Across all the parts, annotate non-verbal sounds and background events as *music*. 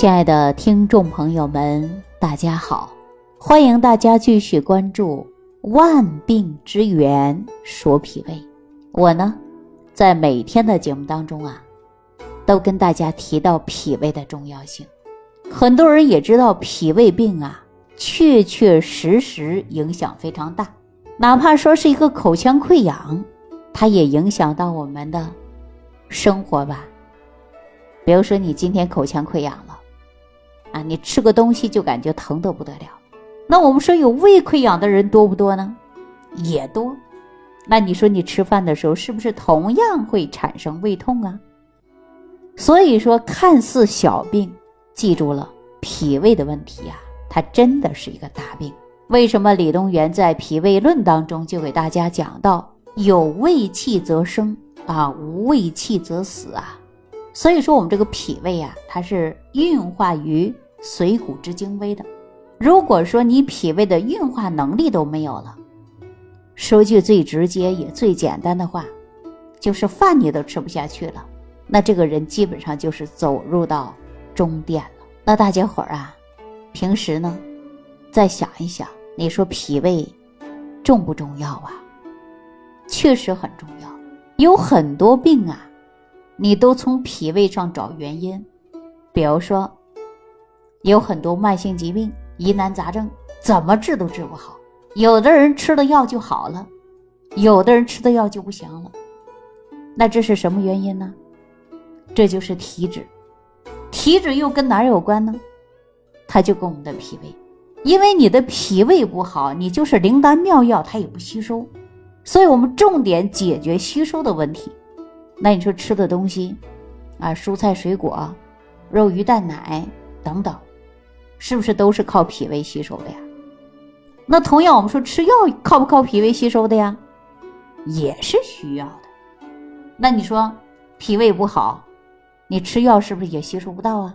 亲爱的听众朋友们，大家好！欢迎大家继续关注《万病之源说脾胃》。我呢，在每天的节目当中啊，都跟大家提到脾胃的重要性。很多人也知道，脾胃病啊，确确实实影响非常大。哪怕说是一个口腔溃疡，它也影响到我们的生活吧。比如说，你今天口腔溃疡了。啊，你吃个东西就感觉疼得不得了，那我们说有胃溃疡的人多不多呢？也多。那你说你吃饭的时候是不是同样会产生胃痛啊？所以说，看似小病，记住了，脾胃的问题啊，它真的是一个大病。为什么李东垣在《脾胃论》当中就给大家讲到，有胃气则生啊，无胃气则死啊？所以说，我们这个脾胃啊，它是运化于髓骨之精微的。如果说你脾胃的运化能力都没有了，说句最直接也最简单的话，就是饭你都吃不下去了，那这个人基本上就是走入到中殿了。那大家伙儿啊，平时呢，再想一想，你说脾胃重不重要啊？确实很重要，有很多病啊。你都从脾胃上找原因，比如说，有很多慢性疾病、疑难杂症，怎么治都治不好。有的人吃了药就好了，有的人吃的药就不行了。那这是什么原因呢？这就是体质。体质又跟哪儿有关呢？它就跟我们的脾胃，因为你的脾胃不好，你就是灵丹妙药它也不吸收。所以我们重点解决吸收的问题。那你说吃的东西，啊，蔬菜水果、肉鱼蛋奶等等，是不是都是靠脾胃吸收的呀？那同样，我们说吃药靠不靠脾胃吸收的呀？也是需要的。那你说脾胃不好，你吃药是不是也吸收不到啊？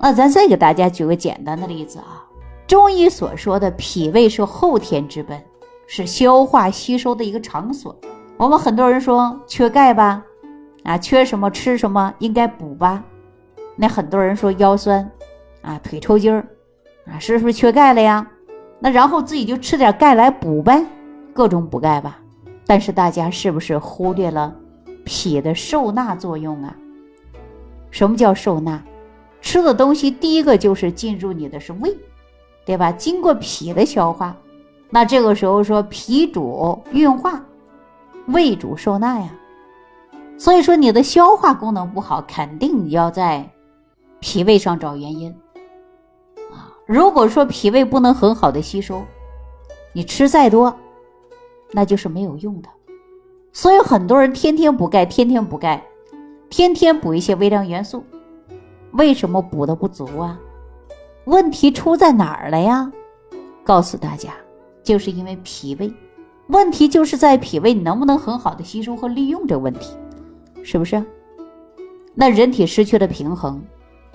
那咱再给大家举个简单的例子啊，中医所说的脾胃是后天之本，是消化吸收的一个场所。我们很多人说缺钙吧。啊，缺什么吃什么，应该补吧？那很多人说腰酸，啊，腿抽筋儿，啊，是不是缺钙了呀？那然后自己就吃点钙来补呗，各种补钙吧。但是大家是不是忽略了脾的受纳作用啊？什么叫受纳？吃的东西第一个就是进入你的是胃，对吧？经过脾的消化，那这个时候说脾主运化，胃主受纳呀。所以说你的消化功能不好，肯定要在脾胃上找原因啊。如果说脾胃不能很好的吸收，你吃再多，那就是没有用的。所以很多人天天补钙，天天补钙，天天补一些微量元素，为什么补的不足啊？问题出在哪儿了呀？告诉大家，就是因为脾胃，问题就是在脾胃，能不能很好的吸收和利用这问题。是不是？那人体失去了平衡，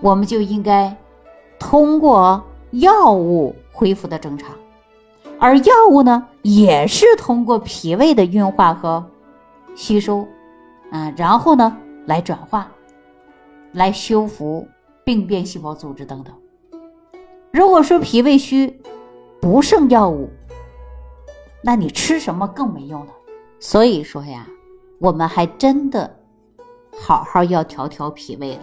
我们就应该通过药物恢复的正常，而药物呢，也是通过脾胃的运化和吸收，啊，然后呢来转化，来修复病变细胞组织等等。如果说脾胃虚，不胜药物，那你吃什么更没用呢。所以说呀，我们还真的。好好要调调脾胃的，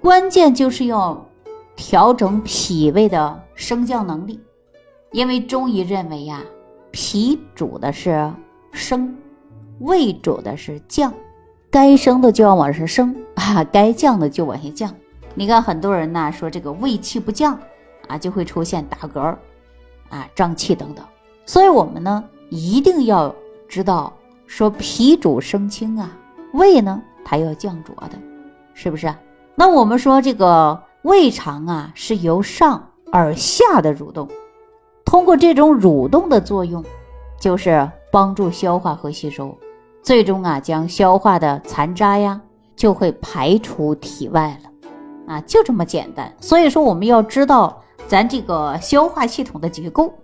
关键就是要调整脾胃的升降能力，因为中医认为呀，脾主的是升，胃主的是降，该升的就要往上升 *laughs* 啊，该降的就往下降。你看很多人呢说这个胃气不降啊，就会出现打嗝啊、胀气等等。所以我们呢一定要知道说脾主升清啊，胃呢。它要降浊的，是不是？那我们说这个胃肠啊，是由上而下的蠕动，通过这种蠕动的作用，就是帮助消化和吸收，最终啊，将消化的残渣呀，就会排出体外了，啊，就这么简单。所以说，我们要知道咱这个消化系统的结构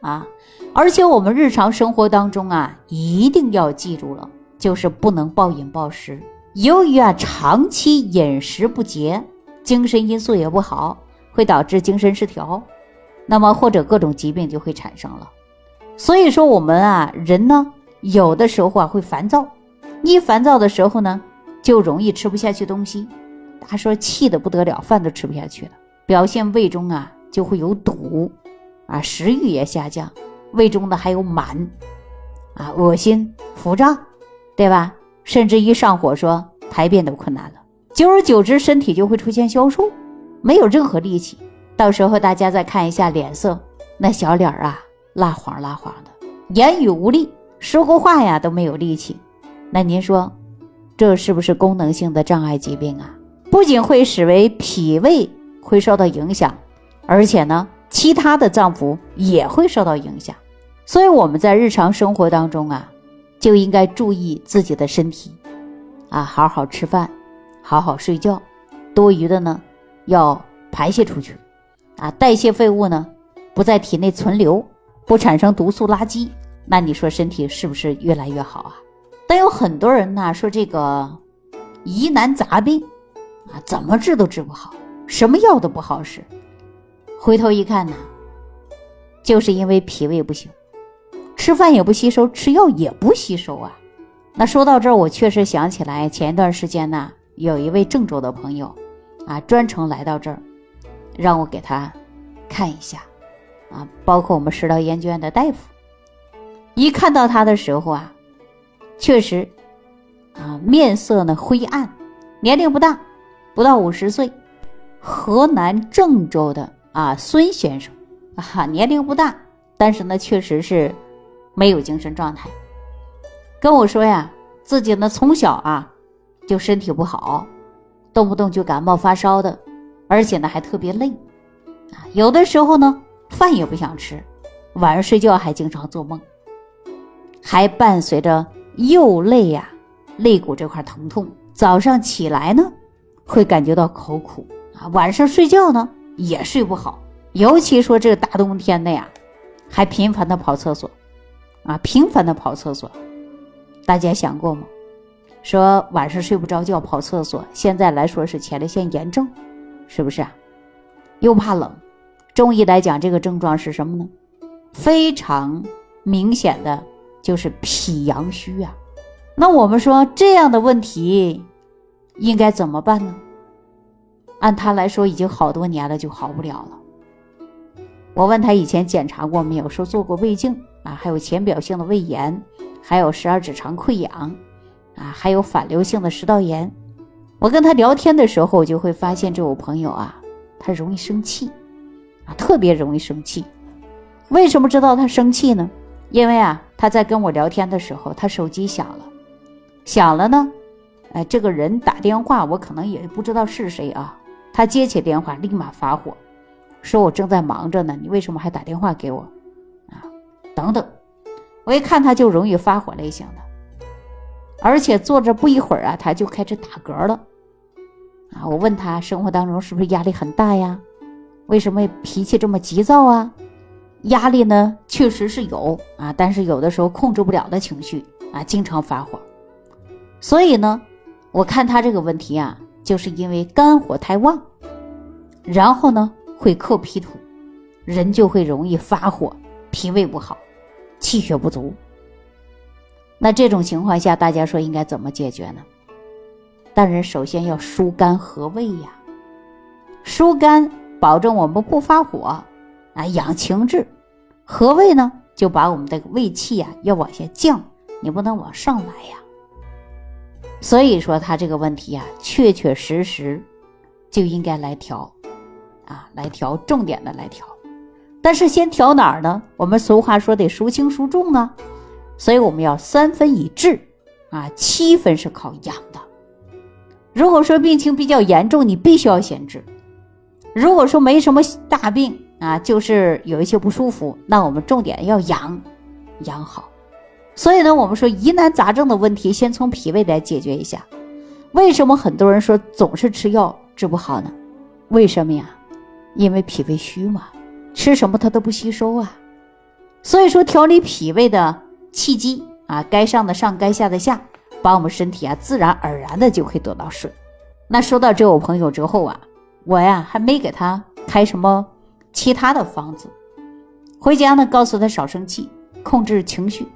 啊，而且我们日常生活当中啊，一定要记住了，就是不能暴饮暴食。由于啊长期饮食不节，精神因素也不好，会导致精神失调，那么或者各种疾病就会产生了。所以说我们啊，人呢有的时候啊会烦躁，一烦躁的时候呢，就容易吃不下去东西。他说气的不得了，饭都吃不下去了，表现胃中啊就会有堵，啊食欲也下降，胃中呢还有满，啊恶心、腹胀，对吧？甚至一上火，说排便都困难了。久而久之，身体就会出现消瘦，没有任何力气。到时候大家再看一下脸色，那小脸儿啊蜡黄蜡黄的，言语无力，说过话呀都没有力气。那您说，这是不是功能性的障碍疾病啊？不仅会使为脾胃会受到影响，而且呢，其他的脏腑也会受到影响。所以我们在日常生活当中啊，就应该注意自己的身体，啊，好好吃饭。好好睡觉，多余的呢要排泄出去，啊，代谢废物呢不在体内存留，不产生毒素垃圾，那你说身体是不是越来越好啊？但有很多人呢说这个疑难杂病啊，怎么治都治不好，什么药都不好使，回头一看呢，就是因为脾胃不行，吃饭也不吸收，吃药也不吸收啊。那说到这儿，我确实想起来前一段时间呢。有一位郑州的朋友，啊，专程来到这儿，让我给他看一下，啊，包括我们食疗研究院的大夫，一看到他的时候啊，确实，啊，面色呢灰暗，年龄不大，不到五十岁，河南郑州的啊孙先生，啊，年龄不大，但是呢，确实是没有精神状态，跟我说呀，自己呢从小啊。就身体不好，动不动就感冒发烧的，而且呢还特别累，啊，有的时候呢饭也不想吃，晚上睡觉还经常做梦，还伴随着右肋呀肋骨这块疼痛，早上起来呢会感觉到口苦啊，晚上睡觉呢也睡不好，尤其说这个大冬天的呀，还频繁的跑厕所，啊，频繁的跑厕所，大家想过吗？说晚上睡不着觉，跑厕所，现在来说是前列腺炎症，是不是啊？又怕冷，中医来讲，这个症状是什么呢？非常明显的就是脾阳虚啊。那我们说这样的问题应该怎么办呢？按他来说，已经好多年了，就好不了了。我问他以前检查过没有，说做过胃镜啊，还有浅表性的胃炎，还有十二指肠溃疡。啊，还有反流性的食道炎。我跟他聊天的时候，我就会发现这位朋友啊，他容易生气，啊，特别容易生气。为什么知道他生气呢？因为啊，他在跟我聊天的时候，他手机响了，响了呢，哎，这个人打电话，我可能也不知道是谁啊。他接起电话，立马发火，说我正在忙着呢，你为什么还打电话给我？啊，等等。我一看他就容易发火类型的。而且坐着不一会儿啊，他就开始打嗝了，啊！我问他生活当中是不是压力很大呀？为什么脾气这么急躁啊？压力呢，确实是有啊，但是有的时候控制不了的情绪啊，经常发火。所以呢，我看他这个问题啊，就是因为肝火太旺，然后呢会克脾土，人就会容易发火，脾胃不好，气血不足。那这种情况下，大家说应该怎么解决呢？当然，首先要疏肝和胃呀，疏肝保证我们不发火，啊，养情志；和胃呢，就把我们的胃气呀要往下降，你不能往上来呀。所以说他这个问题啊，确确实实就应该来调，啊，来调，重点的来调。但是先调哪儿呢？我们俗话说得孰轻孰重啊。所以我们要三分以治，啊，七分是靠养的。如果说病情比较严重，你必须要先治；如果说没什么大病啊，就是有一些不舒服，那我们重点要养，养好。所以呢，我们说疑难杂症的问题，先从脾胃来解决一下。为什么很多人说总是吃药治不好呢？为什么呀？因为脾胃虚嘛，吃什么它都不吸收啊。所以说调理脾胃的。气机啊，该上的上，该下的下，把我们身体啊，自然而然的就可以得到水。那说到这，我朋友之后啊，我呀还没给他开什么其他的方子。回家呢，告诉他少生气，控制情绪，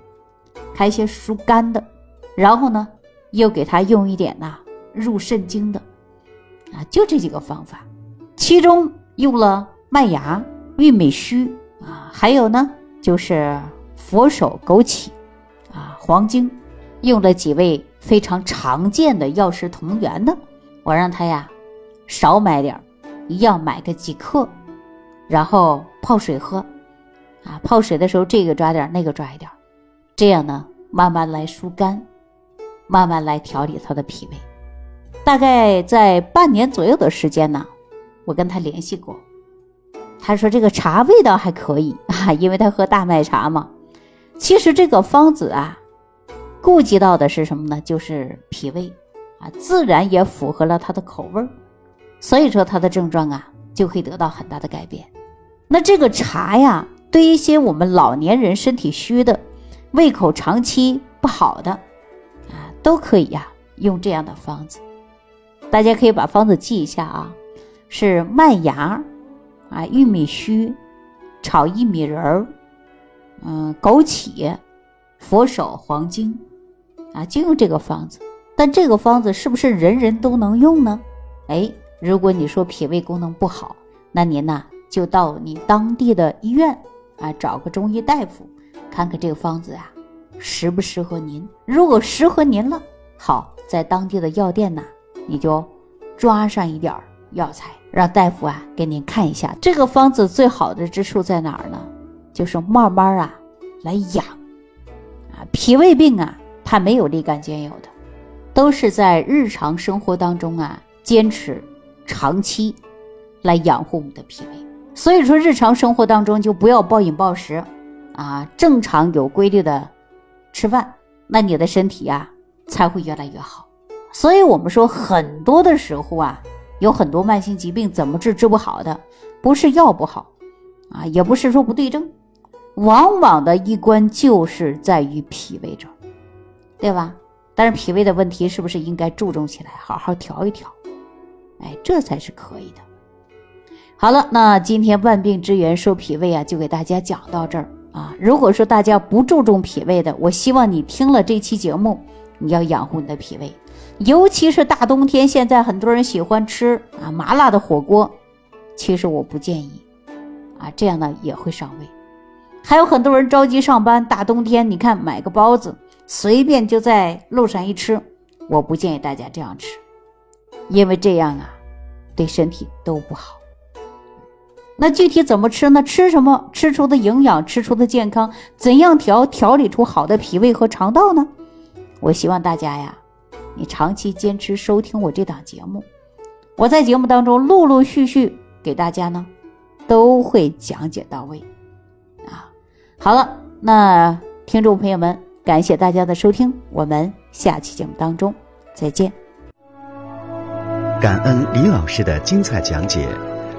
开一些疏肝的，然后呢，又给他用一点呐入肾经的，啊，就这几个方法。其中用了麦芽、玉米须啊，还有呢就是佛手、枸杞啊、黄精，用了几味非常常见的药食同源的。我让他呀少买点，一样买个几克，然后泡水喝。啊，泡水的时候这个抓点，那个抓一点，这样呢，慢慢来疏肝，慢慢来调理他的脾胃。大概在半年左右的时间呢，我跟他联系过，他说这个茶味道还可以 *laughs* 啊，因为他喝大麦茶嘛。其实这个方子啊，顾及到的是什么呢？就是脾胃啊，自然也符合了他的口味儿所以说他的症状啊就会得到很大的改变。那这个茶呀。对一些我们老年人身体虚的、胃口长期不好的，啊，都可以呀，用这样的方子。大家可以把方子记一下啊，是麦芽，啊，玉米须，炒薏米仁儿，嗯，枸杞，佛手、黄精，啊，就用这个方子。但这个方子是不是人人都能用呢？哎，如果你说脾胃功能不好，那您呢就到你当地的医院。啊，找个中医大夫，看看这个方子啊，适不适合您。如果适合您了，好，在当地的药店呢，你就抓上一点儿药材，让大夫啊给您看一下。这个方子最好的之处在哪儿呢？就是慢慢啊来养啊，脾胃病啊，它没有立竿见影的，都是在日常生活当中啊，坚持长期来养护我们的脾胃。所以说，日常生活当中就不要暴饮暴食，啊，正常有规律的吃饭，那你的身体呀才会越来越好。所以我们说，很多的时候啊，有很多慢性疾病怎么治治不好的，不是药不好，啊，也不是说不对症，往往的一关就是在于脾胃这儿，对吧？但是脾胃的问题是不是应该注重起来，好好调一调？哎，这才是可以的。好了，那今天万病之源说脾胃啊，就给大家讲到这儿啊。如果说大家不注重脾胃的，我希望你听了这期节目，你要养护你的脾胃，尤其是大冬天，现在很多人喜欢吃啊麻辣的火锅，其实我不建议啊，这样呢也会伤胃。还有很多人着急上班，大冬天你看买个包子，随便就在路上一吃，我不建议大家这样吃，因为这样啊，对身体都不好。那具体怎么吃呢？吃什么？吃出的营养，吃出的健康，怎样调调理出好的脾胃和肠道呢？我希望大家呀，你长期坚持收听我这档节目，我在节目当中陆陆续续给大家呢，都会讲解到位。啊，好了，那听众朋友们，感谢大家的收听，我们下期节目当中再见。感恩李老师的精彩讲解。